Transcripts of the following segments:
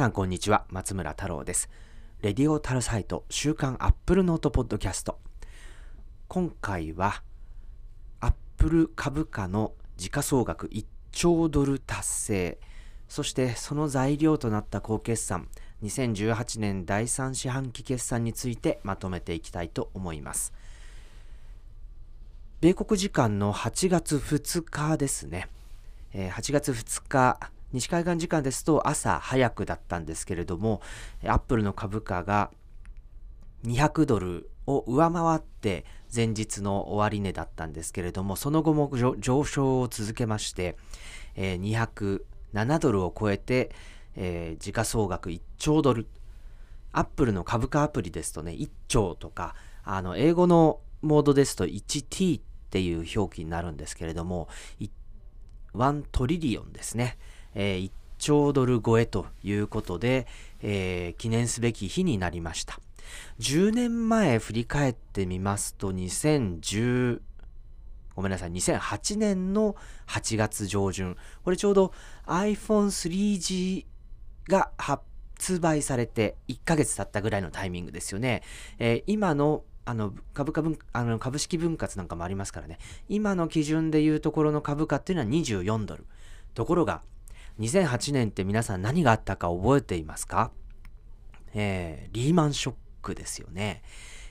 さんこんにちは。松村太郎です。レディオタルサイト週刊アップルノートポッドキャスト。今回はアップル株価の時価総額1兆ドル達成。そしてその材料となった高決算2018年第3四半期決算についてまとめていきたいと思います。米国時間の8月2日ですね、8月2日西海岸時間ですと朝早くだったんですけれども、アップルの株価が200ドルを上回って前日の終値だったんですけれども、その後も上昇を続けまして、207ドルを超えて、時価総額1兆ドル。アップルの株価アプリですとね、1兆とか、あの、英語のモードですと 1t っていう表記になるんですけれども、1トリリオンですね。えー、1兆ドル超えということで、えー、記念すべき日になりました。10年前振り返ってみますと、2010、ごめんなさい、2008年の8月上旬、これちょうど iPhone3G が発売されて1ヶ月経ったぐらいのタイミングですよね。えー、今のあの株価分あの株式分割なんかもありますからね、今の基準でいうところの株価っていうのは24ドル。ところが、2008年って皆さん何があったか覚えていますか？えー、リーマンショックですよね。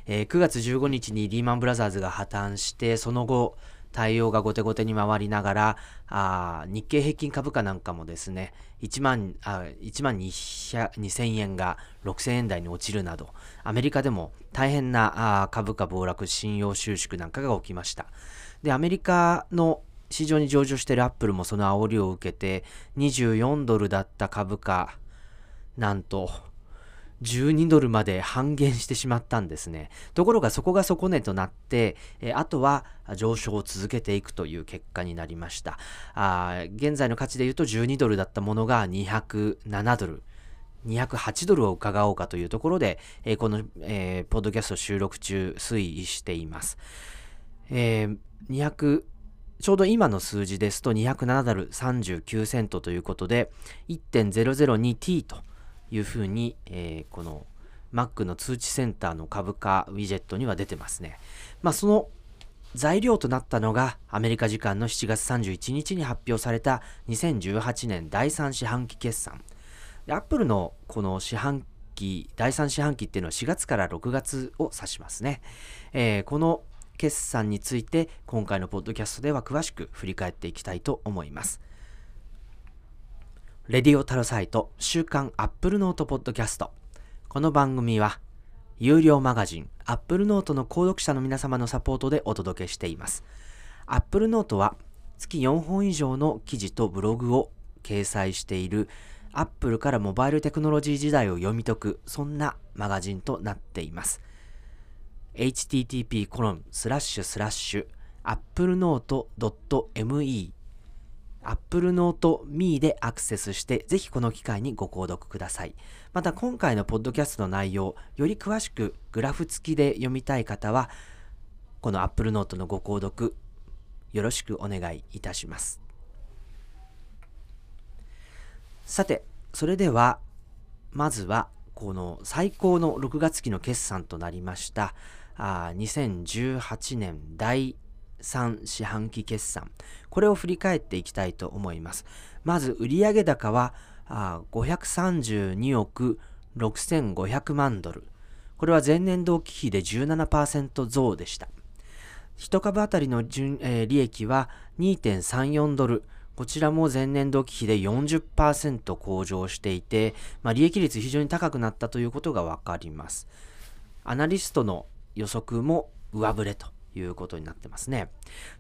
えー、9月15日にリーマンブラザーズが破綻して、その後、対応が後手後手に回りながら、あ日経平均株価なんかもですね、1万、あ1万2000円が6000円台に落ちるなど、アメリカでも大変なあ株価暴落、信用収縮なんかが起きました。で、アメリカの市場に上場しているアップルもその煽りを受けて、24ドルだった株価、なんと、12ドルまで半減してしまったんですね。ところがそこが底値となって、あとは上昇を続けていくという結果になりました。あ現在の価値で言うと12ドルだったものが207ドル。208ドルを伺おうかというところで、この、えー、ポッドキャスト収録中推移しています。えー、200ちょうど今の数字ですと207ドル39セントということで 1.002t というふうに、えー、この Mac の通知センターの株価ウィジェットには出てますね。まあその材料となったのがアメリカ時間の7月31日に発表された2018年第3四半期決算。アップルのこの四半期、第3四半期っていうのは4月から6月を指しますね。えー、この決算について今回のポッドキャストでは詳しく振り返っていきたいと思います。レディオタロサイト週刊アップルノートポッドキャスト。この番組は有料マガジンアップルノートの購読者の皆様のサポートでお届けしています。アップルノートは月4本以上の記事とブログを掲載しているアップルからモバイルテクノロジー時代を読み解くそんなマガジンとなっています。Http コロンスラッシュスラッシュ applenote.me applenote.me でアクセスしてぜひこの機会にご購読ください。また今回のポッドキャストの内容、より詳しくグラフ付きで読みたい方は、この applenot のご購読よろしくお願いいたします。さて、それでは、まずは、この最高の6月期の決算となりました、あ2018年第3四半期決算。これを振り返っていきたいと思います。まず、売上高はあ532億6500万ドル。これは前年同期比で17%増でした。1株当たりの、えー、利益は2.34ドル。こちらも前年同期比で40%向上していて、まあ、利益率非常に高くなったということがわかります。アナリストの予測も上振れということになってますね。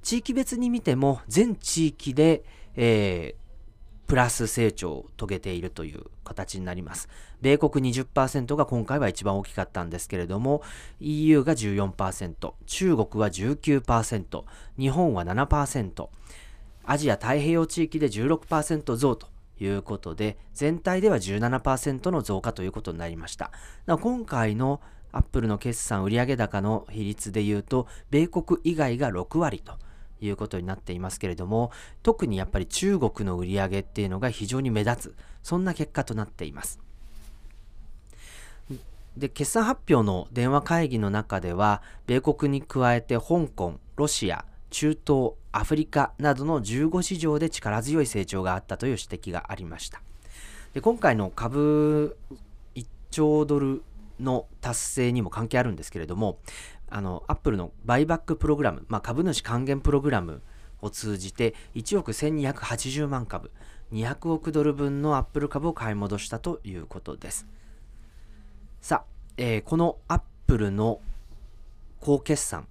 地域別に見ても全地域で、えー、プラス成長を遂げているという形になります。米国20%が今回は一番大きかったんですけれども、EU が14%、中国は19%、日本は7%、アジア太平洋地域で16%増ということで、全体では17%の増加ということになりました。今回のアップルの決算売上高の比率で言うと、米国以外が6割ということになっていますけれども、特にやっぱり中国の売上っていうのが非常に目立つ、そんな結果となっています。で、決算発表の電話会議の中では、米国に加えて香港、ロシア、中東、アフリカなどの15市場で力強い成長があったという指摘がありました。で今回の株1兆ドルの達成にも関係あるんですけれども、あの、アップルのバイバックプログラム、まあ、株主還元プログラムを通じて1億1280万株、200億ドル分のアップル株を買い戻したということです。さあ、えー、このアップルの高決算、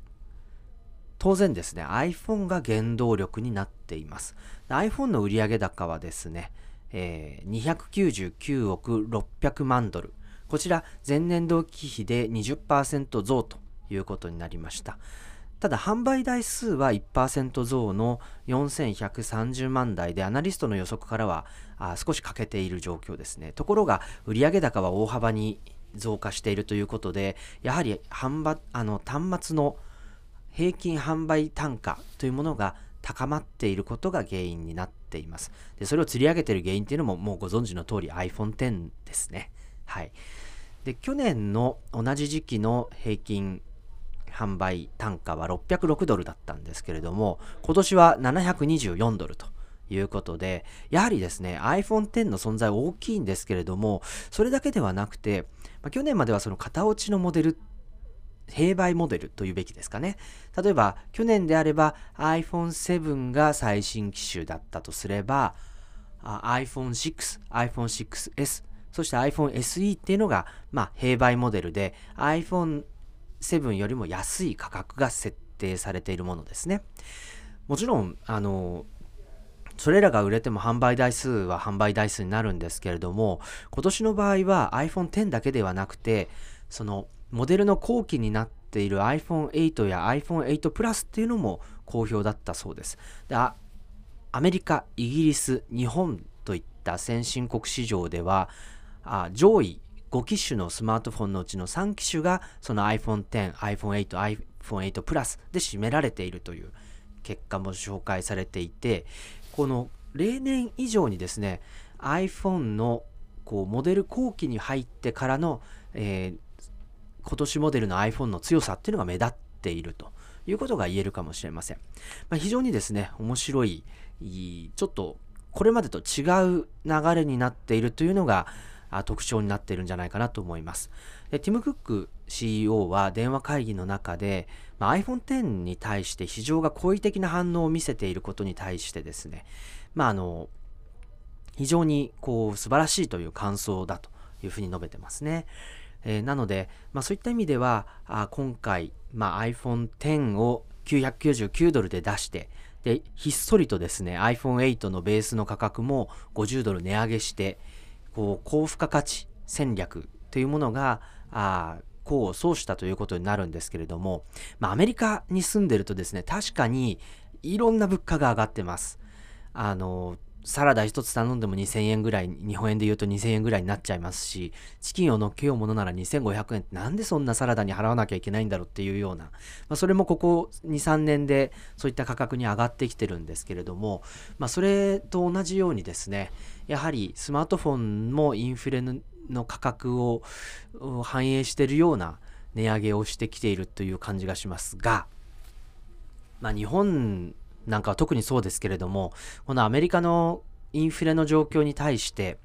当然ですね、iPhone が原動力になっています。iPhone の売上高はですね、えー、299億600万ドル。こちら、前年同期比で20%増ということになりました。ただ販売台数は1%増の4130万台でアナリストの予測からは少し欠けている状況ですね。ところが売上高は大幅に増加しているということでやはり端末の平均販売単価というものが高まっていることが原因になっています。それを釣り上げている原因っていうのももうご存知の通り iPhone X ですね。はい。で去年の同じ時期の平均販売単価は606ドルだったんですけれども、今年は724ドルということで、やはりですね、iPhone X の存在大きいんですけれども、それだけではなくて、まあ、去年まではその型落ちのモデル、併売モデルというべきですかね。例えば、去年であれば iPhone7 が最新機種だったとすれば、iPhone6、iPhone6S、そして iPhone SE っていうのが、まあ、併売モデルで iPhone 7よりも安い価格が設定されているものですね。もちろん、あの、それらが売れても販売台数は販売台数になるんですけれども、今年の場合は iPhone X だけではなくて、そのモデルの後期になっている iPhone8 や iPhone8 Plus っていうのも好評だったそうです。でアメリカ、イギリス、日本といった先進国市場では、あ上位5機種のスマートフォンのうちの3機種がその iPhone X、iPhone8、iPhone8 Plus で占められているという結果も紹介されていて、この例年以上にですね、iPhone のこうモデル後期に入ってからの、えー、今年モデルの iPhone の強さっていうのが目立っているということが言えるかもしれません。まあ、非常にですね、面白い、ちょっとこれまでと違う流れになっているというのが、特徴になっているんじゃないかなと思います。でティム・クック CEO は電話会議の中で、まあ、iPhone X に対して市場が好意的な反応を見せていることに対してですね、まあ、あの非常にこう素晴らしいという感想だというふうに述べてますね。えー、なので、まあ、そういった意味ではあ今回、まあ、iPhone X を999ドルで出してでひっそりとですね iPhone8 のベースの価格も50ドル値上げしてこう高付加価値戦略というものがあ功を奏したということになるんですけれども、まあ、アメリカに住んでるとですね確かにいろんな物価が上がってます。あのサラダ1つ頼んでも2000円ぐらい、日本円で言うと2000円ぐらいになっちゃいますし、チキンを乗っけようものなら2500円ってなんでそんなサラダに払わなきゃいけないんだろうっていうような、まあ、それもここ2、3年でそういった価格に上がってきてるんですけれども、まあ、それと同じようにですね、やはりスマートフォンもインフレの価格を反映しているような値上げをしてきているという感じがしますが、まあ、日本なんかは特にそうですけれども、このアメリカのインフレの状況に対して、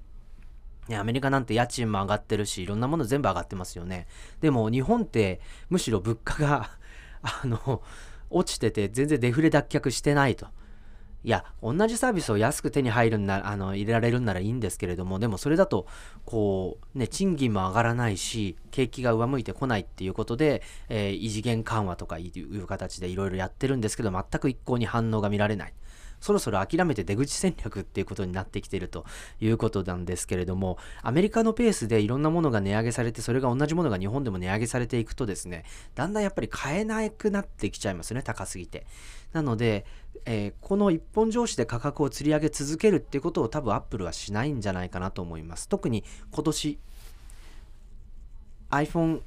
ね、アメリカなんて家賃も上がってるし、いろんなもの全部上がってますよね。でも日本ってむしろ物価があの、落ちてて全然デフレ脱却してないと。いや、同じサービスを安く手に入るんなあの入れられるんならいいんですけれども、でもそれだと、こう、ね、賃金も上がらないし、景気が上向いてこないっていうことで、えー、異次元緩和とかいう形でいろいろやってるんですけど、全く一向に反応が見られない。そろそろ諦めて出口戦略っていうことになってきているということなんですけれども、アメリカのペースでいろんなものが値上げされて、それが同じものが日本でも値上げされていくとですね、だんだんやっぱり買えなくなってきちゃいますね、高すぎて。なので、えー、この一本上司で価格を釣り上げ続けるっていうことを多分アップルはしないんじゃないかなと思います。特に今年 iPhone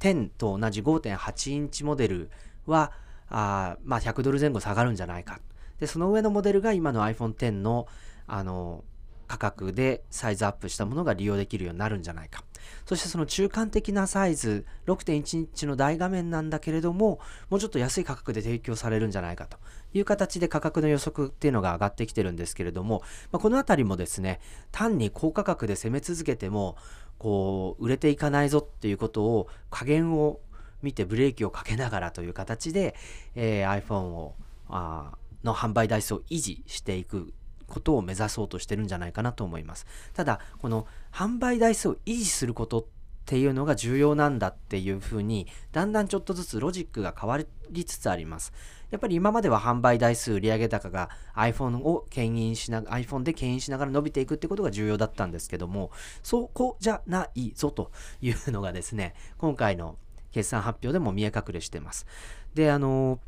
X と同じ5.8インチモデルはあまあ、100ドル前後下がるんじゃないか。で、その上のモデルが今の iPhone X のあの価格でサイズアップしたものが利用できるようになるんじゃないか。そしてその中間的なサイズ、6.1インチの大画面なんだけれども、もうちょっと安い価格で提供されるんじゃないかという形で価格の予測っていうのが上がってきてるんですけれども、まあ、このあたりもですね、単に高価格で攻め続けても、こう、売れていかないぞっていうことを、加減を見てブレーキをかけながらという形で、えー、iPhone をあの販売台数を維持していくことを目指そうとしてるんじゃないかなと思います。ただ、この販売台数を維持することっていうのが重要なんだっていうふうに、だんだんちょっとずつロジックが変わりつつあります。やっぱり今までは販売台数、売上高が iPhone を牽引しな、iPhone で牽引しながら伸びていくってことが重要だったんですけども、そこじゃないぞというのがですね、今回の決算発表でも見え隠れしてます。で、あの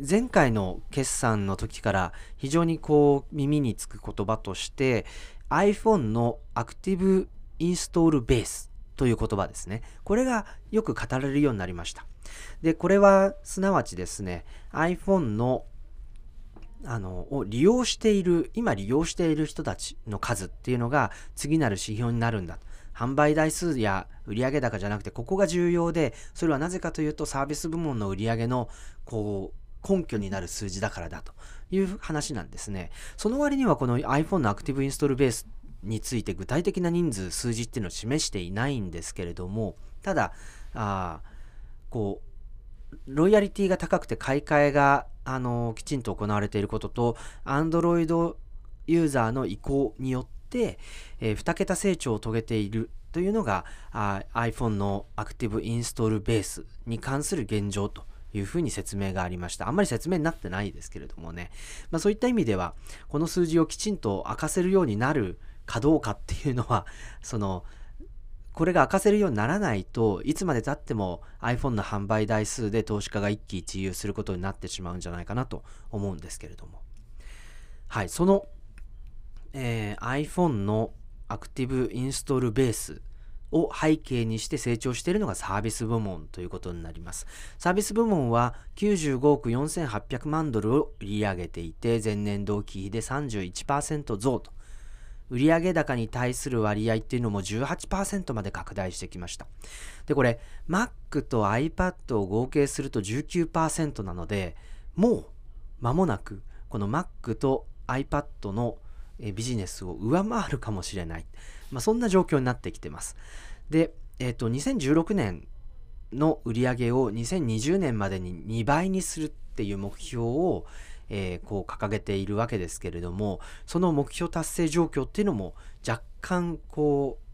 前回の決算の時から非常にこう耳につく言葉として iPhone のアクティブインストールベースという言葉ですね。これがよく語られるようになりました。で、これはすなわちですね、iPhone のあの、を利用している、今利用している人たちの数っていうのが次なる指標になるんだと。販売台数や売上高じゃなくて、ここが重要で、それはなぜかというと、サービス部門の売上の、こう、根拠になる数字だからだという話なんですね。その割にはこの iPhone のアクティブインストールベースについて具体的な人数、数字っていうのを示していないんですけれども、ただ、あこう、ロイヤリティが高くて買い替えが、あの、きちんと行われていることと、Android ユーザーの意向によって、えー、2桁成長を遂げているというのがあ iPhone のアクティブインストールベースに関する現状というふうに説明がありました。あんまり説明になってないですけれどもね。まあそういった意味では、この数字をきちんと明かせるようになるかどうかっていうのは、その、これが明かせるようにならないといつまでたっても iPhone の販売台数で投資家が一喜一憂することになってしまうんじゃないかなと思うんですけれども。はい、そのえー、iPhone のアクティブインストールベースを背景にして成長しているのがサービス部門ということになります。サービス部門は95億4800万ドルを売り上げていて、前年同期比で31%増と。売上高に対する割合っていうのも18%まで拡大してきました。で、これ、Mac と iPad を合計すると19%なので、もう間もなく、この Mac と iPad のえビジネスを上回るかもしれない。まあ、そんな状況になってきてます。で、えっ、ー、と、2016年の売り上げを2020年までに2倍にするっていう目標を、えー、こう掲げているわけですけれども、その目標達成状況っていうのも若干こう、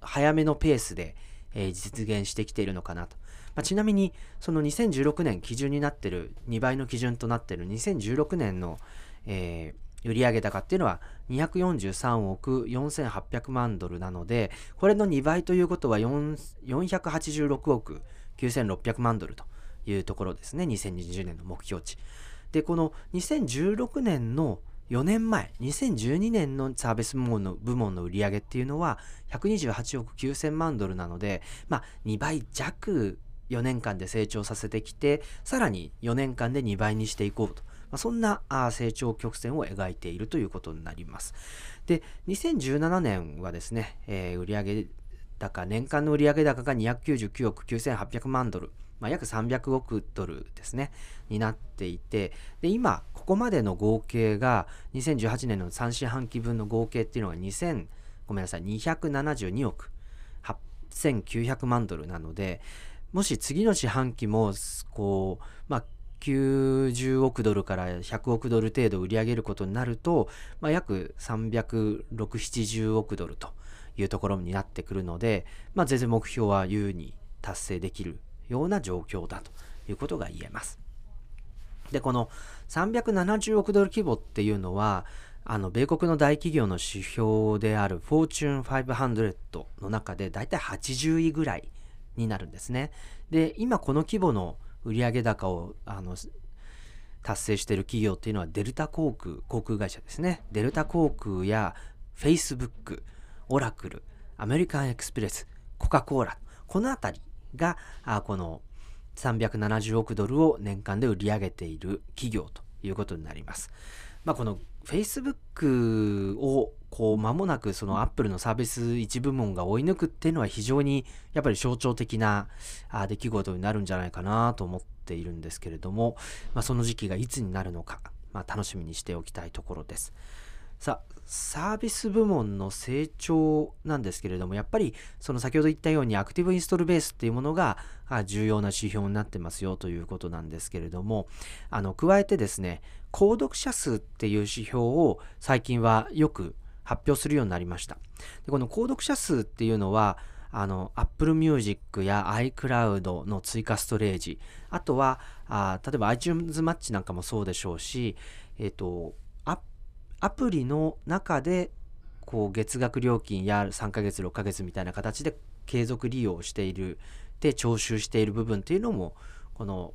早めのペースで、えー、実現してきているのかなと。まあ、ちなみに、その2016年基準になってる、2倍の基準となってる2016年の、えー売上高っていうのは243億4800万ドルなので、これの2倍ということは486億9600万ドルというところですね。2020年の目標値。で、この2016年の4年前、2012年のサービス部門の部門の売り上げっていうのは128億9000万ドルなので、まあ2倍弱4年間で成長させてきて、さらに4年間で2倍にしていこうとま、そんな成長曲線を描いているということになります。で、2017年はですね、えー、売上高、年間の売上高が299億9800万ドル、まあ、約300億ドルですね、になっていて、で、今、ここまでの合計が、2018年の3四半期分の合計っていうのが2000、ごめんなさい、272億8900万ドルなので、もし次の四半期も、こう、まあ、90億ドルから100億ドル程度売り上げることになると、まあ、約360、70億ドルというところになってくるので、まあ、全然目標は優に達成できるような状況だということが言えます。で、この370億ドル規模っていうのは、あの、米国の大企業の指標である Fortune 500の中でだいたい80位ぐらいになるんですね。で、今この規模の売上高をあの達成している企業っていうのはデルタ航空、航空会社ですね。デルタ航空や Facebook、オラクル、アメリカンエクスプレス、コカ・コーラ、このあたりがあこの370億ドルを年間で売り上げている企業ということになります。まあ、この Facebook をこう間もなくその Apple のサービス一部門が追い抜くっていうのは非常にやっぱり象徴的なあ出来事になるんじゃないかなと思っているんですけれども、まあ、その時期がいつになるのか、まあ、楽しみにしておきたいところです。さあ、サービス部門の成長なんですけれども、やっぱりその先ほど言ったようにアクティブインストールベースっていうものが重要な指標になってますよということなんですけれども、あの加えてですね、購読者数っていう指標を最近はよく発表するようになりました。でこの購読者数っていうのは、あの Apple Music や iCloud の追加ストレージ、あとはあ例えば iTunes マッチなんかもそうでしょうし、えっ、ー、とアプリの中でこう月額料金や3ヶ月6ヶ月みたいな形で継続利用しているで徴収している部分っていうのもこの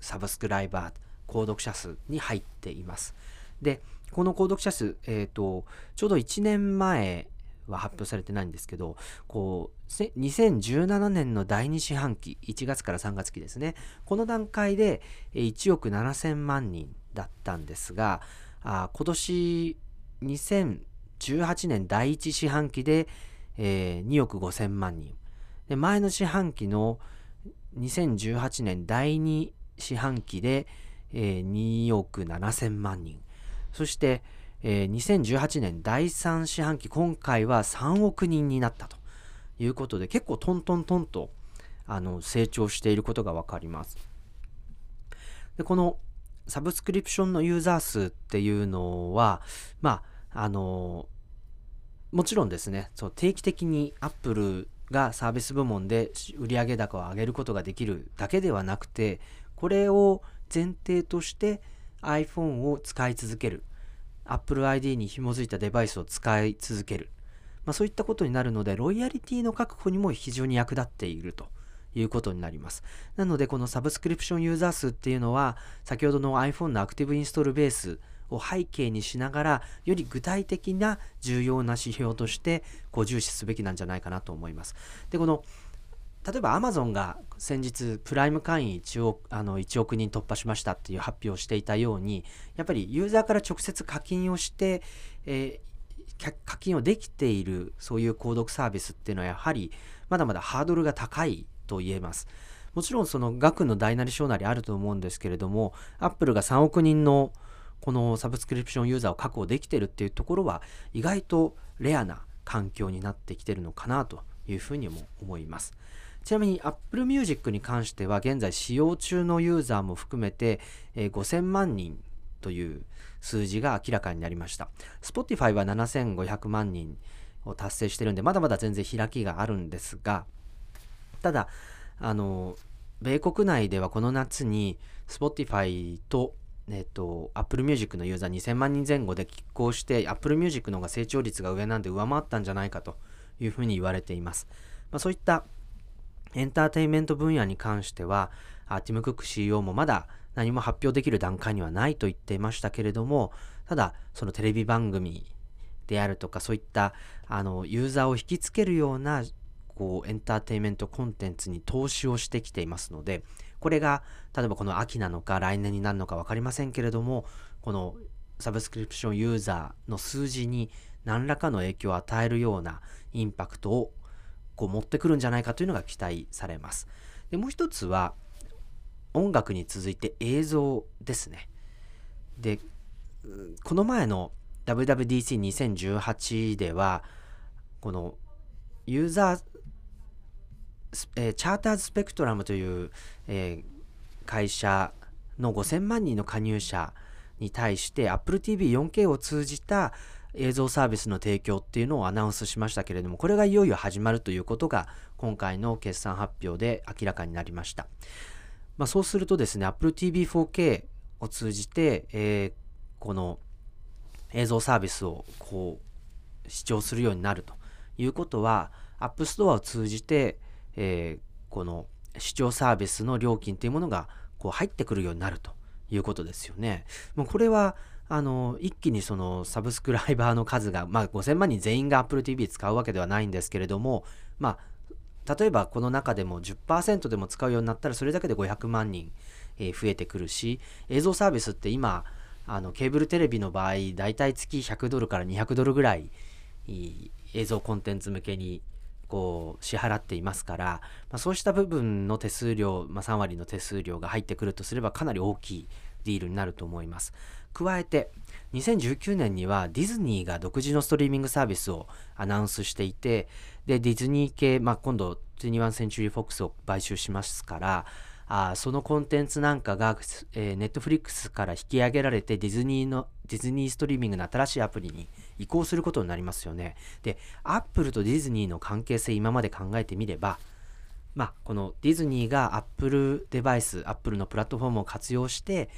サブスクライバー購読者数に入っています。でこの購読者数、えーと、ちょうど1年前は発表されてないんですけどこう2017年の第2四半期1月から3月期ですね。この段階で1億7000万人だったんですがあ今年2018年第1四半期で、えー、2億5000万人。で前の四半期の2018年第2四半期で、えー、2億7000万人。そして、えー、2018年第3四半期今回は3億人になったということで結構トントントンとあの成長していることが分かります。でこのサブスクリプションのユーザー数っていうのは、まあ、あの、もちろんですね、そう定期的に Apple がサービス部門で売上高を上げることができるだけではなくて、これを前提として iPhone を使い続ける。Apple ID に紐づいたデバイスを使い続ける。まあ、そういったことになるので、ロイヤリティの確保にも非常に役立っていると。いうことになります。なので、このサブスクリプションユーザー数っていうのは、先ほどの iPhone のアクティブインストールベースを背景にしながら、より具体的な重要な指標としてこう重視すべきなんじゃないかなと思います。で、この例えば Amazon が先日プライム会員1億あの1億人突破しましたっていう発表をしていたようにやっぱりユーザーから直接課金をして、えー、課金をできているそういう購読サービスっていうのはやはりまだまだハードルが高いと言えます。もちろんその額の大なり小なりあると思うんですけれども、アップルが3億人のこのサブスクリプションユーザーを確保できてるっていうところは意外とレアな環境になってきてるのかなというふうにも思います。ちなみに Apple Music に関しては現在使用中のユーザーも含めて、えー、5000万人という数字が明らかになりました。Spotify は7500万人を達成してるんでまだまだ全然開きがあるんですが、ただ、あの、米国内ではこの夏に Spotify と、えっと、Apple Music のユーザー2000万人前後で拮抗して Apple Music の方が成長率が上なんで上回ったんじゃないかというふうに言われています。まあ、そういったエンターテインメント分野に関しては、ティム・クック CEO もまだ何も発表できる段階にはないと言っていましたけれども、ただ、そのテレビ番組であるとか、そういったあのユーザーを引きつけるようなこうエンターテインメントコンテンツに投資をしてきていますのでこれが例えばこの秋なのか来年になるのか分かりませんけれどもこのサブスクリプションユーザーの数字に何らかの影響を与えるようなインパクトをこう持ってくるんじゃないかというのが期待されます。でもう一つは音楽に続いて映像ですね。でこの前の WWDC2018 ではこのユーザーえー、チャーターズスペクトラムという、えー、会社の5000万人の加入者に対して Apple TV4K を通じた映像サービスの提供っていうのをアナウンスしましたけれどもこれがいよいよ始まるということが今回の決算発表で明らかになりました、まあ、そうするとですね Apple TV4K を通じて、えー、この映像サービスをこう視聴するようになるということは App Store を通じてえー、この視聴サービスの料金というものがこう入ってくるようになるということですよね。もうこれはあの一気にそのサブスクライバーの数が、まあ、5000万人全員が Apple TV 使うわけではないんですけれども、まあ、例えばこの中でも10%でも使うようになったらそれだけで500万人、えー、増えてくるし映像サービスって今あのケーブルテレビの場合だいたい月100ドルから200ドルぐらい映像コンテンツ向けにこう支払っていますから、まあ、そうした部分の手数料、まあ、3割の手数料が入ってくるとすればかなり大きいディールになると思います。加えて2019年にはディズニーが独自のストリーミングサービスをアナウンスしていてでディズニー系、まあ、今度21センチュリーフォックスを買収しますからあそのコンテンツなんかが、えー、ネットフリックスから引き上げられてディズニーのディズニーストリーミングの新しいアプリに移行することになりますよね。で、アップルとディズニーの関係性今まで考えてみれば、まあ、このディズニーがアップルデバイス、アップルのプラットフォームを活用して、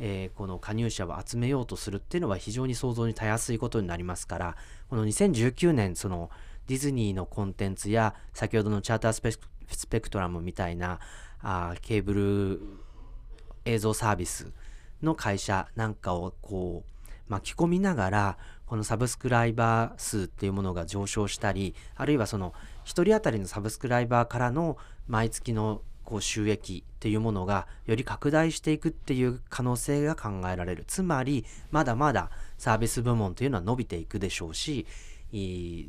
えー、この加入者を集めようとするっていうのは非常に想像にたやすいことになりますから、この2019年、そのディズニーのコンテンツや、先ほどのチャータースペスペクトラムみたいな、あケーブル映像サービスの会社なんかをこう巻き込みながらこのサブスクライバー数っていうものが上昇したりあるいはその1人当たりのサブスクライバーからの毎月のこう収益っていうものがより拡大していくっていう可能性が考えられる。つまりまだまだサービス部門というのは伸びていくでしょうし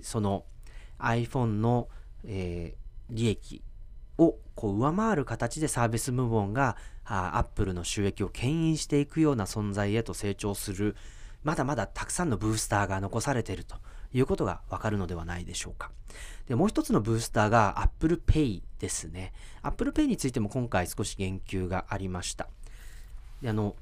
その iPhone の、えー、利益をこう上回る形でサービス部門がアップルの収益を牽引していくような存在へと成長する。まだまだたくさんのブースターが残されていると。いうことがわかるのではないでしょうか。でもう一つのブースターが Apple Pay ですね。Apple Pay についても今回少し言及がありました。であの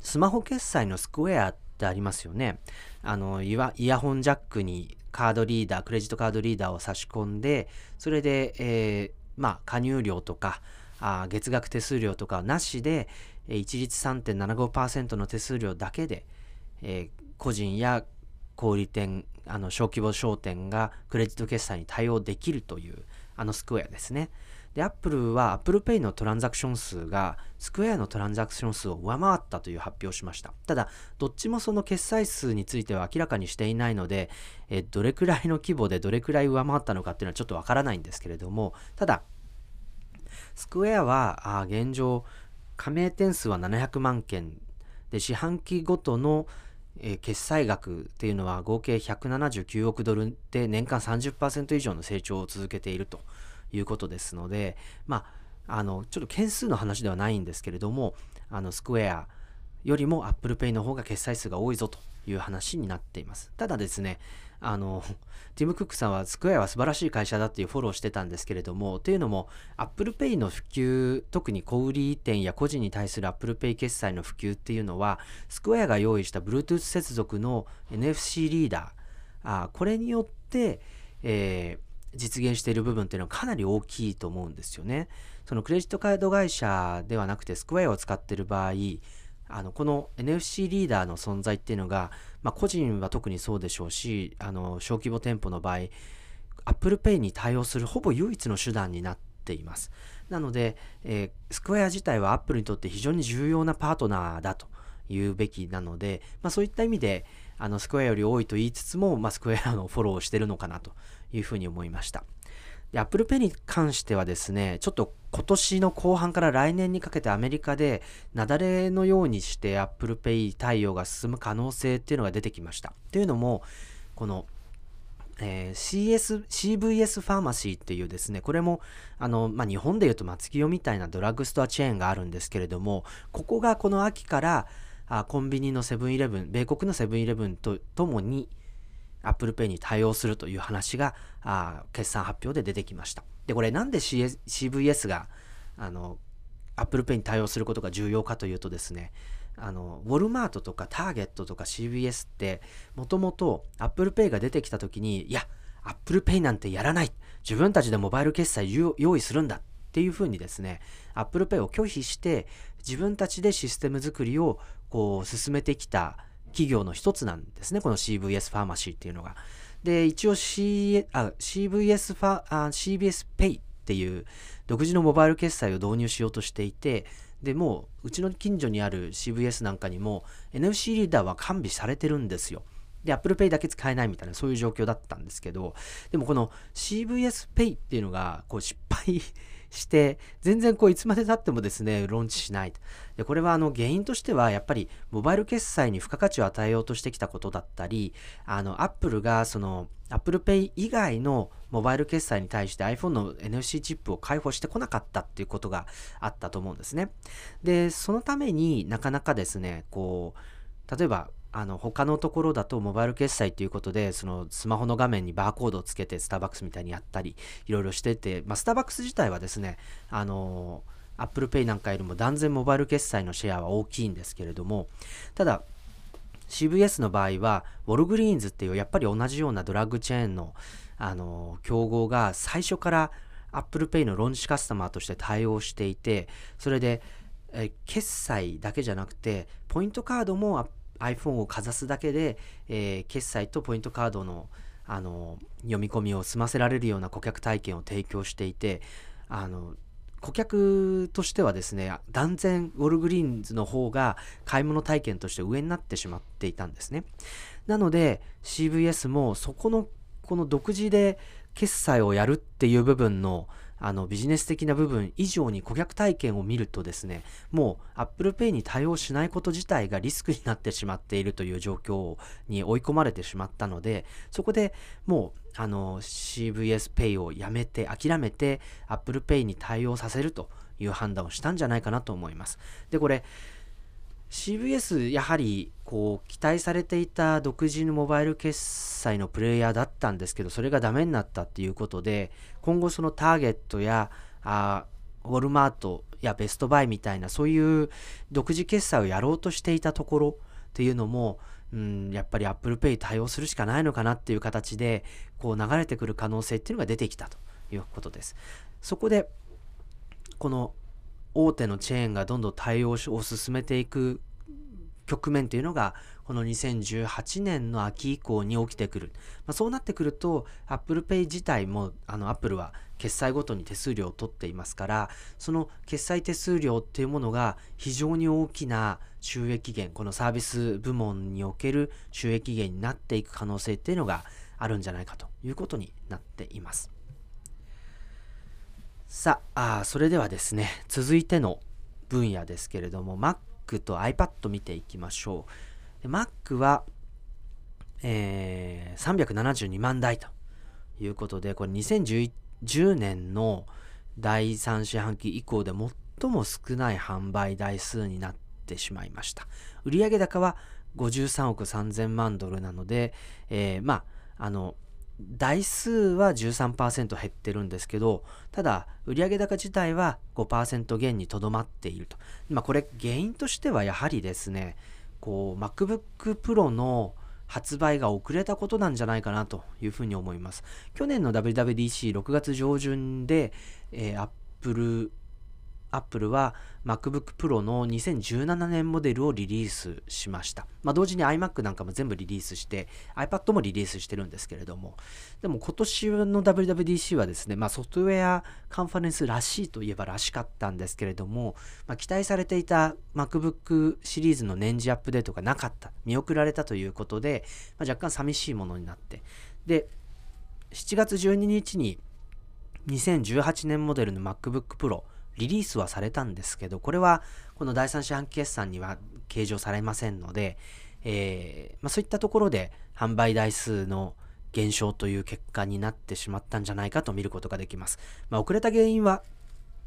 スマホ決済のスクエアってありますよね。あのイヤホンジャックにカードリーダー、クレジットカードリーダーを差し込んで、それで、えーまあ、加入料とかあ月額手数料とかなしで、一律3.75%の手数料だけで、えー、個人や小売店、あの小規模商店がクレジット決済に対応できるというあのスクエアですね。で、Apple は Apple Pay のトランザクション数がスクエアのトランザクション数を上回ったという発表をしました。ただ、どっちもその決済数については明らかにしていないので、えどれくらいの規模でどれくらい上回ったのかっていうのはちょっとわからないんですけれども、ただ、スクエアはあ現状、加盟店数は700万件で、四半期ごとのえ決済額というのは合計179億ドルで年間30%以上の成長を続けているということですので、まあ、あのちょっと件数の話ではないんですけれども、あのスクエアよりも Apple Pay の方が決済数が多いぞと。いう話になっています。ただですね、あの、ティム・クックさんはスクエアは素晴らしい会社だっていうフォローしてたんですけれども、というのも Apple Pay の普及、特に小売店や個人に対する Apple Pay 決済の普及っていうのは、スクエアが用意した Bluetooth 接続の NFC リーダー、あこれによって、えー実現している部分っていうのはかなり大きいと思うんですよね。そのクレジットカード会社ではなくてスクエアを使っている場合、あのこの NFC リーダーの存在っていうのが、まあ、個人は特にそうでしょうし、あの小規模店舗の場合、Apple Pay に対応するほぼ唯一の手段になっています。なので、えー、スクエア自体は Apple にとって非常に重要なパートナーだと言うべきなので、まあ、そういった意味で、あのスクエアより多いと言いつつも、まあ、スクエアのフォローをしてるのかなというふうに思いました。で、Apple Pay に関してはですね、ちょっと今年の後半から来年にかけてアメリカで雪崩のようにして Apple Pay 対応が進む可能性っていうのが出てきました。というのも、このえー、CS、CVS ファーマシーっていうですね、これも、あの、まあ、日本でいうと松清みたいなドラッグストアチェーンがあるんですけれども、ここがこの秋から、あコンビニのセブンイレブン、米国のセブンイレブンとともに Apple Pay に対応するという話があ決算発表で出てきました。で、これなんで、CS、CVS があの Apple Pay に対応することが重要かというとですね、あの、ウォルマートとかターゲットとか CVS ってもともと Apple Pay が出てきた時に、いや、Apple Pay なんてやらない。自分たちでモバイル決済用意するんだっていうふうにですね、Apple Pay を拒否して自分たちでシステム作りをこう進めてきた企業の一つなんですね、この CVS ファーマシーっていうのが。で、一応、C、あ CVS ファあ CBS Pay っていう独自のモバイル決済を導入しようとしていて、で、もううちの近所にある CVS なんかにも NFC リーダーは完備されてるんですよ。で、Apple Pay だけ使えないみたいな、そういう状況だったんですけど、でもこの CVS Pay っていうのが、こう失敗して全然こういつまでたってもですねローンチしないでこれはあの原因としてはやっぱりモバイル決済に付加価値を与えようとしてきたことだったりあのアップルがその Apple Pay 以外のモバイル決済に対して iPhone の NFC チップを開放してこなかったっていうことがあったと思うんですね。でそのためになかなかですねこう例えばあの他のところだとモバイル決済ということでそのスマホの画面にバーコードをつけてスターバックスみたいにやったりいろいろしてて、まあ、スターバックス自体はですねあの Apple Pay なんかよりも断然モバイル決済のシェアは大きいんですけれどもただ CVS の場合はウォルグリーンズっていうやっぱり同じようなドラッグチェーンのあの競合が最初から Apple Pay のローンチカスタマーとして対応していてそれでえ決済だけじゃなくてポイントカードも iPhone をかざすだけで、えー、決済とポイントカードのあの読み込みを済ませられるような顧客体験を提供していてあの顧客としてはですね断然ウォルグリーンズの方が買い物体験として上になってしまっていたんですね。なので CVS もそこのこの独自で決済をやるっていう部分のあのビジネス的な部分以上に顧客体験を見るとですね、もう Apple Pay に対応しないこと自体がリスクになってしまっているという状況に追い込まれてしまったので、そこでもうあの CVS Pay をやめて諦めて Apple Pay に対応させるという判断をしたんじゃないかなと思います。で、これ CVS やはりこう期待されていた独自のモバイル決済のプレイヤーだったんですけどそれがダメになったっていうことで今後そのターゲットやあウォルマートやベストバイみたいなそういう独自決済をやろうとしていたところっていうのも、うん、やっぱり Apple Pay 対応するしかないのかなっていう形でこう流れてくる可能性っていうのが出てきたということです。そこでこの大手のチェーンがどんどん対応を進めていく局面というのがこの2018年の秋以降に起きてくる、まあ、そうなってくると Apple Pay 自体もあの Apple は決済ごとに手数料を取っていますからその決済手数料っていうものが非常に大きな収益源このサービス部門における収益源になっていく可能性っていうのがあるんじゃないかということになっています。さあそれではですね続いての分野ですけれども Mac と iPad 見ていきましょう。Mac は、えー、372万台ということでこれ2010年の第3四半期以降で最も少ない販売台数になってしまいました。売上高は53億3000万ドルなので、えー、まああの台数は13%減ってるんですけど、ただ、売上高自体は5%減にとどまっていると。まあ、これ、原因としてはやはりですね、こう、MacBook Pro の発売が遅れたことなんじゃないかなというふうに思います。去年の WWDC6 月上旬で、えー、Apple アップルは MacBook Pro の2017年モデルをリリースしました。まあ、同時に iMac なんかも全部リリースして、iPad もリリースしてるんですけれども、でも今年の WWDC はですね、まあ、ソフトウェアカンファレンスらしいといえばらしかったんですけれども、まあ、期待されていた MacBook シリーズの年次アップデートがなかった、見送られたということで、まあ、若干寂しいものになって、で、7月12日に2018年モデルの MacBook Pro リリースはされたんですけど、これはこの第三四半期決算には計上されませんので、えー、まあ、そういったところで販売台数の減少という結果になってしまったんじゃないかと見ることができます。まあ、遅れた原因は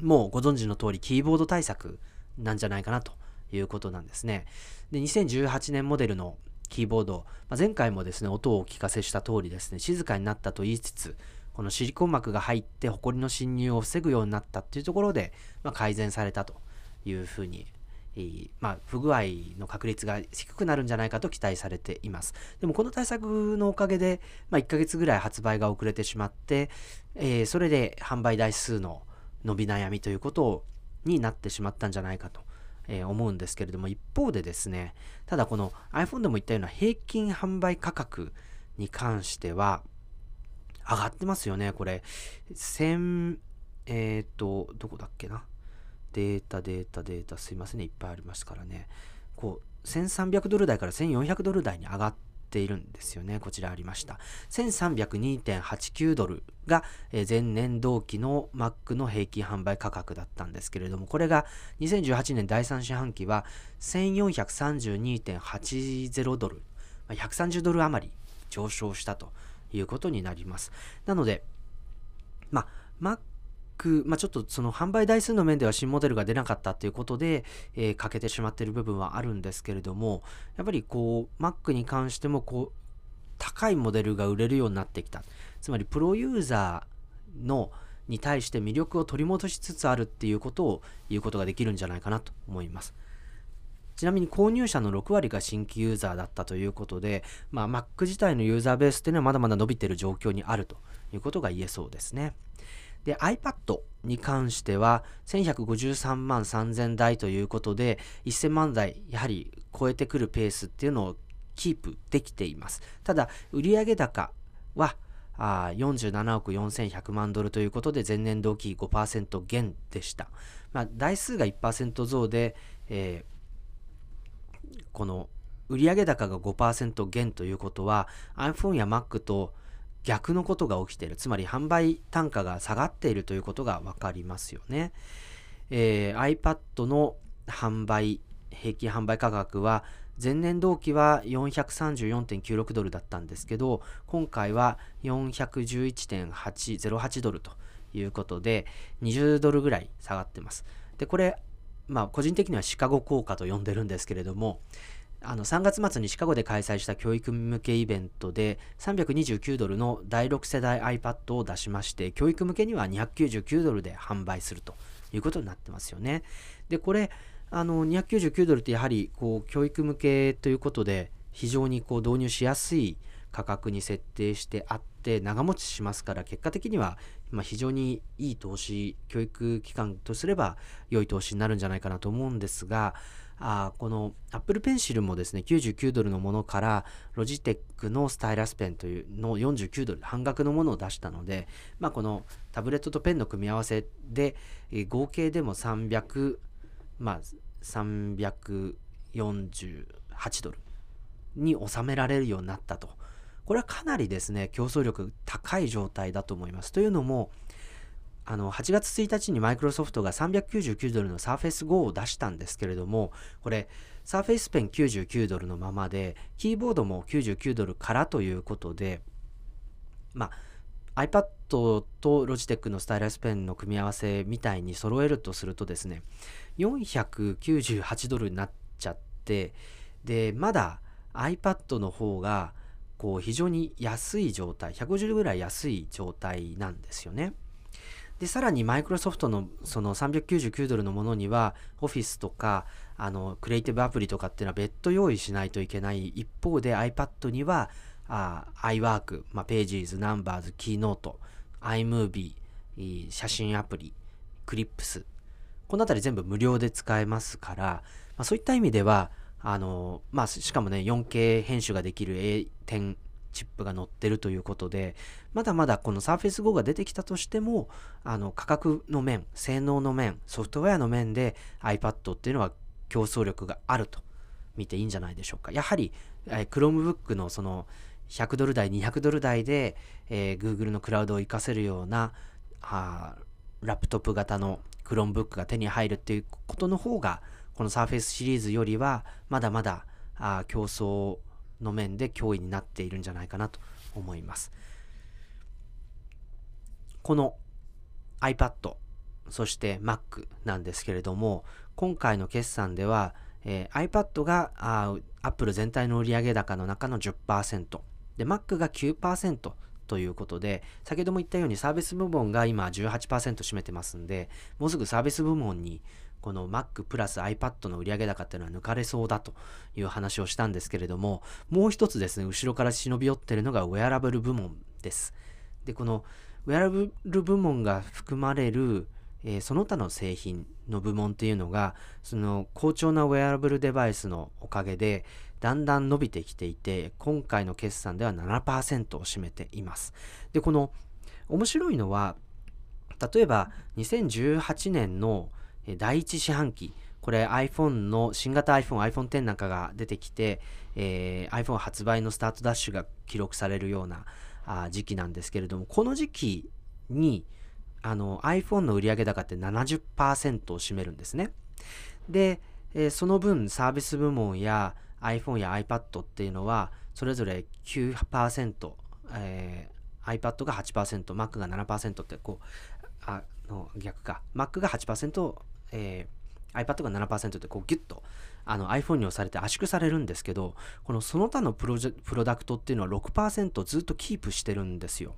もうご存知の通りキーボード対策なんじゃないかなということなんですね。で、2018年モデルのキーボード、まあ、前回もですね、音をお聞かせした通りですね、静かになったと言いつつ、このシリコン膜が入ってホコリの侵入を防ぐようになったっていうところで、まあ、改善されたというふうに、え、まあ、不具合の確率が低くなるんじゃないかと期待されています。でもこの対策のおかげで、まあ、1ヶ月ぐらい発売が遅れてしまって、えー、それで販売台数の伸び悩みということになってしまったんじゃないかと。え思うんですけれども一方でですねただこの iPhone でも言ったような平均販売価格に関しては上がってますよね、これ。1000、えっ、と、どこだっけな？データ、データ、データ、すいませんね、いっぱいありますからね。こう、1300ドル台から1400ドル台に上がっているんですよね。こちらありました。1302.89ドルが前年同期の Mac の平均販売価格だったんですけれども、これが2018年第3四半期は1432.80ドル、130ドル余り上昇したということになります。なので、まあ、Mac まあ、ちょっとその販売台数の面では新モデルが出なかったということで、えー、欠けてしまっている部分はあるんですけれども、やっぱりこう、Mac に関してもこう、高いモデルが売れるようになってきた。つまり、プロユーザーのに対して魅力を取り戻しつつあるっていうことを言うことができるんじゃないかなと思います。ちなみに購入者の6割が新規ユーザーだったということで、まあ、Mac 自体のユーザーベースっていうのはまだまだ伸びている状況にあるということが言えそうですね。で、iPad に関しては1153万3000台ということで、1000万台やはり超えてくるペースっていうのをキープできています。ただ、売上高はあ47億4100万ドルということで前年同期5%減でした。まあ、台数が1%増で、えー、この売上高が5%減ということは iPhone や Mac と逆のことが起きている。つまり販売単価が下がっているということがわかりますよね。えー、iPad の販売、平均販売価格は前年同期は434.96ドルだったんですけど、今回は411.808ドルということで、20ドルぐらい下がってます。で、これ、まあ、個人的にはシカゴ効果と呼んでるんですけれども、あの3月末にシカゴで開催した教育向けイベントで329ドルの第6世代 iPad を出しまして教育向けには299ドルで販売するということになってますよね。で、これ、あの299ドルってやはりこう教育向けということで非常にこう導入しやすい価格に設定してあって長持ちしますから結果的にはま非常にいい投資教育機関とすれば良い投資になるんじゃないかなと思うんですがあこの Apple Pencil もですね、99ドルのものから、ロジテックのスタイラスペンというの49ドル、半額のものを出したので、まあ、このタブレットとペンの組み合わせで、えー、合計でも300、まあ、348ドルに収められるようになったと。これはかなりですね、競争力高い状態だと思います。というのも、あの、8月1日にマイクロソフトが399ドルの Surface Go を出したんですけれども、これ、Surface Pen 99ドルのままで、キーボードも99ドルからということで、まあ、iPad と Logitech のスタイラスペンの組み合わせみたいに揃えるとするとですね、498ドルになっちゃって、で、まだ iPad の方が、こう非常に安い状態、150ぐらい安い状態なんですよね。で、さらにマイクロソフトのその399ドルのものには、オフィスとか、あの、クリエイティブアプリとかっていうのは別途用意しないといけない一方で iPad には、あ iWork、まあ、Pages、Numbers、Keynote、iMovie、写真アプリ、Clips、このあたり全部無料で使えますから、まあ、そういった意味では、あの、まあ、しかもね、4K 編集ができる A10 チップが載ってるということで、まだまだこの Surface Go が出てきたとしても、あの価格の面、性能の面、ソフトウェアの面で iPad っていうのは競争力があると見ていいんじゃないでしょうか。やはり、え Chromebook のその100ドル台、200ドル台で、えー、Google のクラウドを活かせるようなラップトップ型の Chromebook が手に入るっていうことの方が、この Surface シリーズよりはまだまだあ競争の面で脅威になっているんじゃないかなと思います。この iPad、そして Mac なんですけれども、今回の決算では、えー、iPad があ Apple 全体の売上高の中の10%、で、Mac が9%ということで、先ほども言ったようにサービス部門が今18%占めてますんで、もうすぐサービス部門にこの Mac プラス iPad の売上高っていうのは抜かれそうだという話をしたんですけれども、もう一つですね、後ろから忍び寄ってるのがウェアラブル部門です。で、このウェアラブル部門が含まれる、えー、その他の製品の部門っていうのが、その好調なウェアラブルデバイスのおかげで、だんだん伸びてきていて、今回の決算では7%を占めています。で、この面白いのは、例えば2018年の第一四半期、これ iPhone の新型 iPhone、iPhone X なんかが出てきて、えー、iPhone 発売のスタートダッシュが記録されるようなあ時期なんですけれども、この時期にあの iPhone の売上高って70%を占めるんですね。で、えー、その分サービス部門や iPhone や iPad っていうのはそれぞれ9%、えー、iPad が8%、Mac が7%ってこう、あの逆か、Mac が8%、えー、iPad が7%ってこうギュッとあの iPhone に押されて圧縮されるんですけど、このその他のプロプロダクトっていうのは6%ずっとキープしてるんですよ。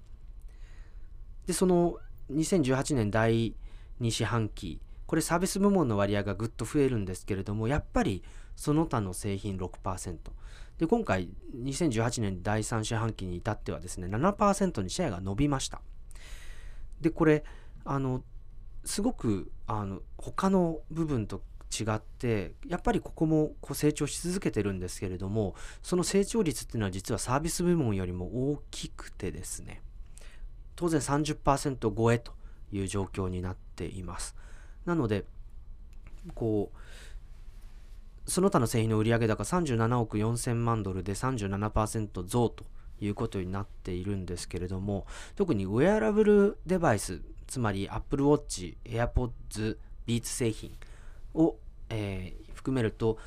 で、その2018年第2四半期、これサービス部門の割合がぐっと増えるんですけれども、やっぱりその他の製品6%。で、今回2018年第3四半期に至ってはですね、7%にシェアが伸びました。で、これ、あの、すごく、あの、他の部分と違ってやっぱりここもこう成長し続けてるんですけれどもその成長率っていうのは実はサービス部門よりも大きくてですね当然30%超えという状況になっています。なので、こう、その他の製品の売上高37億4000万ドルで37%増ということになっているんですけれども、特にウェアラブルデバイス、つまり Apple Watch、AirPods、Beats 製品を、えー、含めると、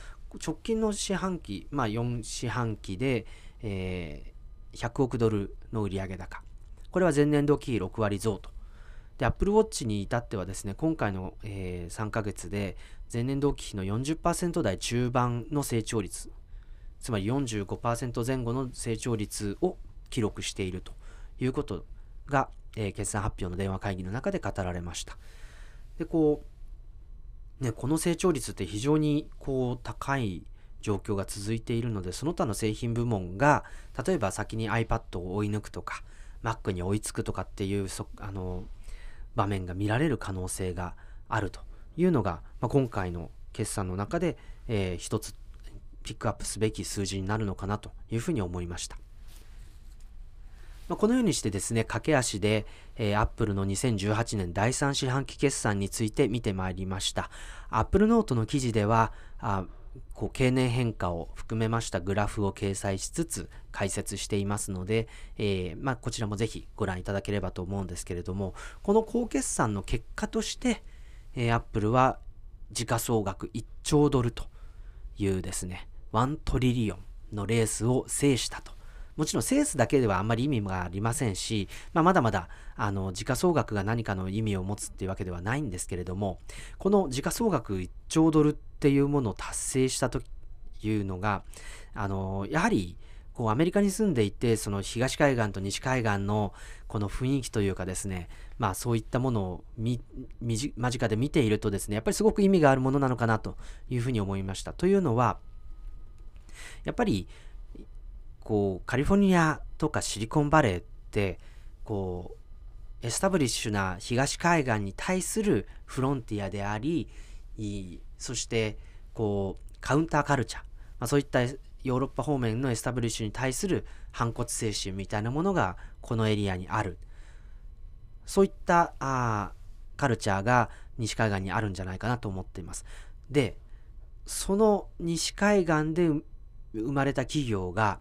直近の四半期、まあ4四半期で、えー、100億ドルの売上高。これは前年度期6割増と。で、Apple Watch に至ってはですね、今回の、えー、3ヶ月で前年同期比の40%台中盤の成長率、つまり45%前後の成長率を記録しているということが、えー、決算発表の電話会議の中で語られました。で、こう、ね、この成長率って非常にこう高い状況が続いているので、その他の製品部門が、例えば先に iPad を追い抜くとか、Mac に追いつくとかっていうそあの場面が見られる可能性があるというのが、まあ、今回の決算の中で、えー、一つピックアップすべき数字になるのかなというふうに思いました。まあ、このようにしてですね、駆け足で、えー、Apple の2018年第3四半期決算について見てまいりました。Apple Note の記事では、あこう経年変化を含めましたグラフを掲載しつつ解説していますので、えー、まあ、こちらもぜひご覧いただければと思うんですけれども、この高決算の結果として、えー、Apple は時価総額1兆ドルというですね、1トリリオンのレースを制したともちろんセースだけではあんまり意味がありませんし、まあ、まだまだあの時価総額が何かの意味を持つっていうわけではないんですけれどもこの時価総額1兆ドルっていうものを達成したというのがあのやはりこうアメリカに住んでいてその東海岸と西海岸のこの雰囲気というかですねまあそういったものを間近で見ているとですねやっぱりすごく意味があるものなのかなというふうに思いました。というのはやっぱりこうカリフォルニアとかシリコンバレーってこう establish な東海岸に対するフロンティアでありそしてこうカウンターカルチャー、まあ、そういったヨーロッパ方面の establish に対する反骨精神みたいなものがこのエリアにある。そういったあカルチャーが西海岸にあるんじゃないかなと思っています。でその西海岸で生まれた企業が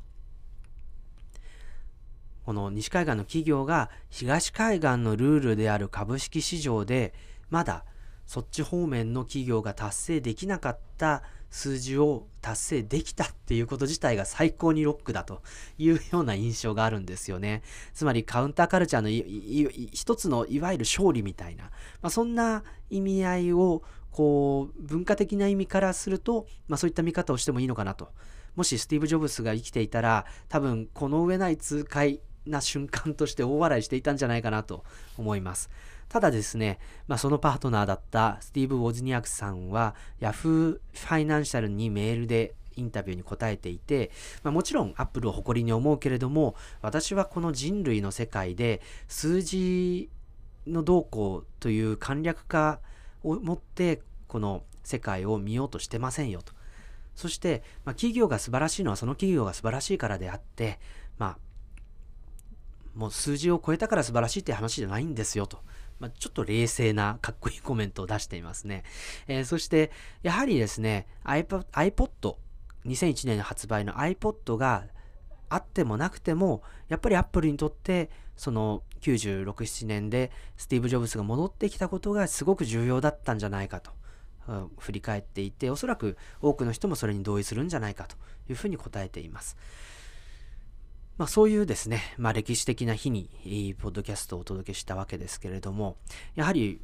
この西海岸の企業が東海岸のルールである株式市場でまだそっち方面の企業が達成できなかった数字を達成できたっていうこと自体が最高にロックだというような印象があるんですよね。つまりカウンターカルチャーの一つのいわゆる勝利みたいな、まあ、そんな意味合いをこう文化的な意味からすると、まあ、そういった見方をしてもいいのかなと。もしスティーブ・ジョブスが生きていたら多分この上ない痛快な瞬間として大笑いしていたんじゃないかなと思います。ただですね、まあ、そのパートナーだったスティーブ・ウォズニアクさんは Yahoo ファイナンシャルにメールでインタビューに答えていて、まあ、もちろんアップルを誇りに思うけれども私はこの人類の世界で数字の動向という簡略化を持ってこの世界を見ようとしてませんよと。そして、まあ、企業が素晴らしいのはその企業が素晴らしいからであって、まあ、もう数字を超えたから素晴らしいって話じゃないんですよと。まあ、ちょっと冷静なかっこいいコメントを出していますね。えー、そして、やはりですね、iPod、2001年発売の iPod があってもなくてもやっぱりアップルにとってその96、7年でスティーブ・ジョブズが戻ってきたことがすごく重要だったんじゃないかと、うん、振り返っていておそらく多くの人もそれに同意するんじゃないかというふうに答えています。まあ、そういうですね、まあ、歴史的な日に、ポッドキャストをお届けしたわけですけれども、やはり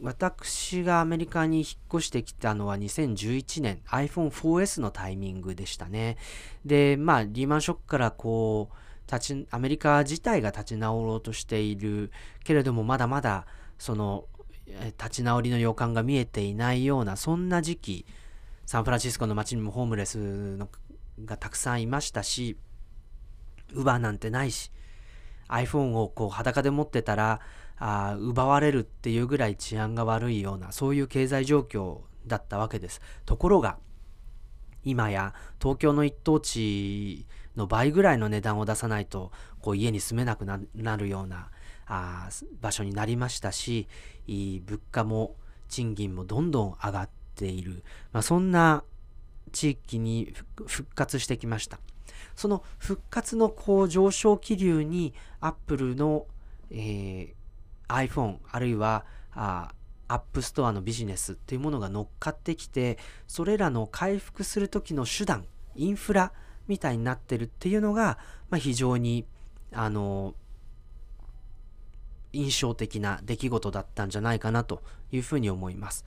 私がアメリカに引っ越してきたのは2011年 iPhone4S のタイミングでしたね。で、まあ、リーマンショックからこう、立ち、アメリカ自体が立ち直ろうとしているけれども、まだまだ、その、立ち直りの予感が見えていないような、そんな時期、サンフランシスコの街にもホームレスのがたくさんいましたし、ウバーなんてないし、iPhone をこう裸で持ってたらあ奪われるっていうぐらい治安が悪いようなそういう経済状況だったわけです。ところが今や東京の一等地の倍ぐらいの値段を出さないとこう家に住めなくなるようなあ場所になりましたし物価も賃金もどんどん上がっている、まあ、そんな地域に復活してきました。その復活のこう上昇気流にアップルの、えー、iPhone あるいはあアップストアのビジネスっていうものが乗っかってきてそれらの回復する時の手段インフラみたいになってるっていうのが、まあ、非常にあの印象的な出来事だったんじゃないかなというふうに思います。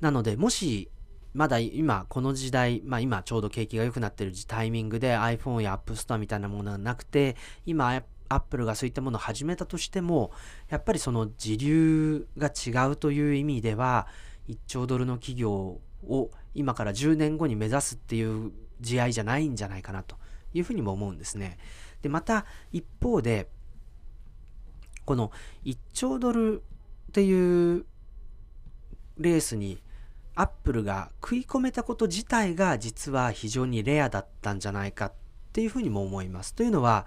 なのでもしまだ今この時代、まあ今ちょうど景気が良くなってるタイミングで iPhone や App Store みたいなものがなくて、今アップルがそういったものを始めたとしても、やっぱりその時流が違うという意味では、1兆ドルの企業を今から10年後に目指すっていう地合じゃないんじゃないかなというふうにも思うんですね。で、また一方で、この1兆ドルっていうレースにアップルが食い込めたこと自体が実は非常にレアだったんじゃないかっていうふうにも思います。というのは、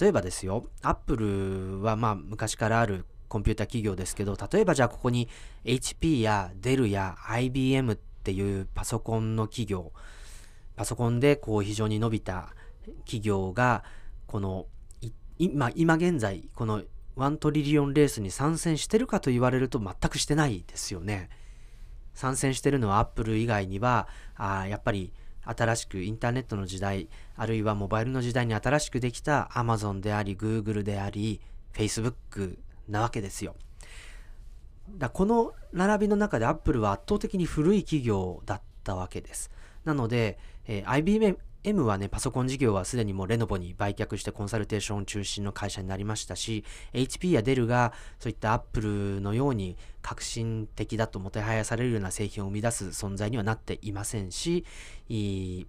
例えばですよ、アップルはまあ昔からあるコンピュータ企業ですけど、例えばじゃあここに HP や Dell や IBM っていうパソコンの企業、パソコンでこう非常に伸びた企業が、この今、今現在、この1トリリオンレースに参戦してるかと言われると全くしてないですよね。参戦してるのはアップル以外にはあやっぱり新しくインターネットの時代あるいはモバイルの時代に新しくできた Amazon であり Google であり Facebook なわけですよ。だこの並びの中でアップルは圧倒的に古い企業だったわけです。なので、えー、IBM, M はね、パソコン事業はすでにもうレノボに売却してコンサルテーション中心の会社になりましたし、HP やデルがそういったアップルのように革新的だともてはやされるような製品を生み出す存在にはなっていませんし、い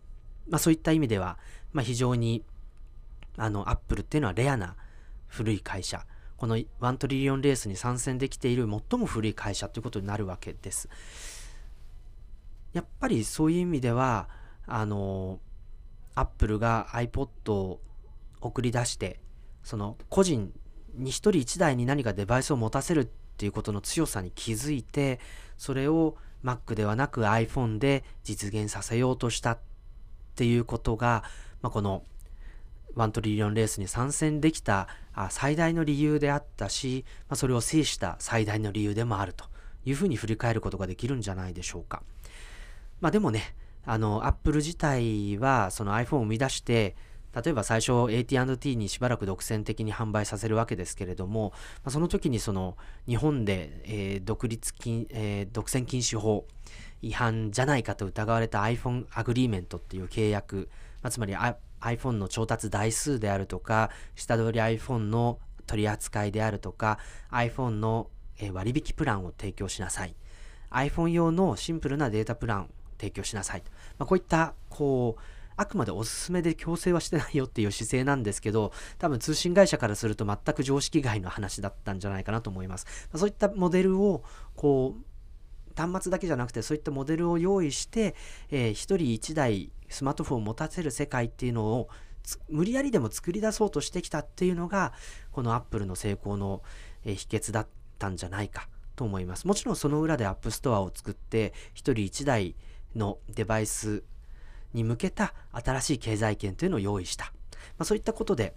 まあ、そういった意味では、まあ、非常にあのアップルっていうのはレアな古い会社、この1トリリオンレースに参戦できている最も古い会社ということになるわけです。やっぱりそういう意味では、あのアップルが iPod を送り出してその個人に1人1台に何かデバイスを持たせるっていうことの強さに気づいてそれを Mac ではなく iPhone で実現させようとしたっていうことが、まあ、このワントリリオンレースに参戦できた最大の理由であったし、まあ、それを制した最大の理由でもあるというふうに振り返ることができるんじゃないでしょうか。まあでもね、あの、Apple 自体はその iPhone を生み出して、例えば最初 AT&T にしばらく独占的に販売させるわけですけれども、まあ、その時にその日本で、えー、独立禁、えー、独占禁止法違反じゃないかと疑われた iPhone アグリーメントっていう契約、まあ、つまり iPhone の調達台数であるとか、下取り iPhone の取り扱いであるとか、iPhone の割引プランを提供しなさい。iPhone 用のシンプルなデータプラン提供しなさいと。まあ、こういった、こう、あくまでおすすめで強制はしてないよっていう姿勢なんですけど、多分通信会社からすると全く常識外の話だったんじゃないかなと思います。まあ、そういったモデルを、こう、端末だけじゃなくてそういったモデルを用意して、えー、1人1台スマートフォンを持たせる世界っていうのを無理やりでも作り出そうとしてきたっていうのがこのアップルの成功の、え、秘訣だったんじゃないかと思います。もちろんその裏でアップストアを作って1人1台のデバイスに向けた新しい経済圏というのを用意した。まあ、そういったことで、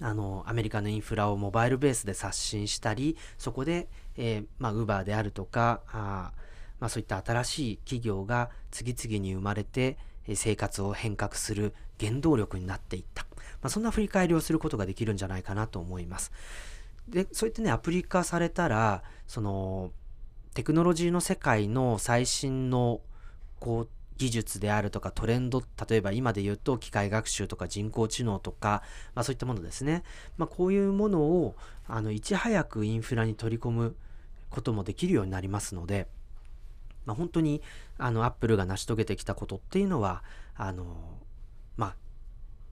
あの、アメリカのインフラをモバイルベースで刷新したり、そこで、えー、ま、ウーバーであるとか、あまあ、そういった新しい企業が次々に生まれて、生活を変革する原動力になっていった。まあ、そんな振り返りをすることができるんじゃないかなと思います。で、そうやってね、アプリ化されたら、その、テクノロジーの世界の最新の、こう、技術であるとかトレンド、例えば今で言うと機械学習とか人工知能とか、まあそういったものですね。まあこういうものを、あの、いち早くインフラに取り込むこともできるようになりますので、まあ本当に、あの、アップルが成し遂げてきたことっていうのは、あの、まあ、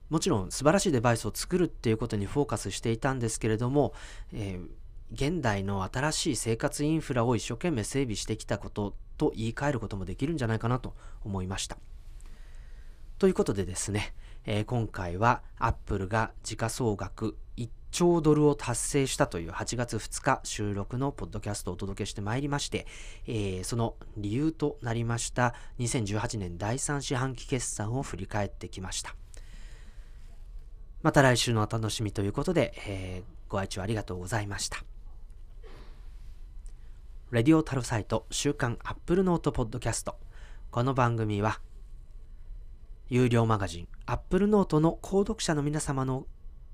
もちろん素晴らしいデバイスを作るっていうことにフォーカスしていたんですけれども、えー、現代の新しい生活インフラを一生懸命整備してきたことと言い換えることもできるんじゃないかなと思いました。ということでですね、えー、今回はアップルが時価総額1兆ドルを達成したという8月2日収録のポッドキャストをお届けしてまいりまして、えー、その理由となりました2018年第3四半期決算を振り返ってきました。また来週のお楽しみということで、えー、ご愛聴ありがとうございました。レディオタルサイト週刊アップルノートポッドキャスト。この番組は、有料マガジンアップルノートの購読者の皆様の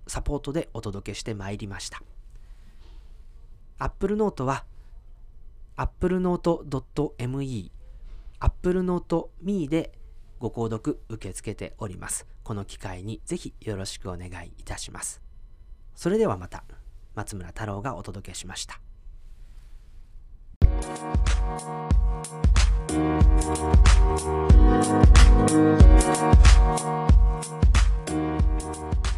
サポートでお届けしてまいりました。アップルノートは、applenote.me、applenote.me でご購読受け付けております。この機会にぜひよろしくお願いいたします。それではまた、松村太郎がお届けしました。Thank you.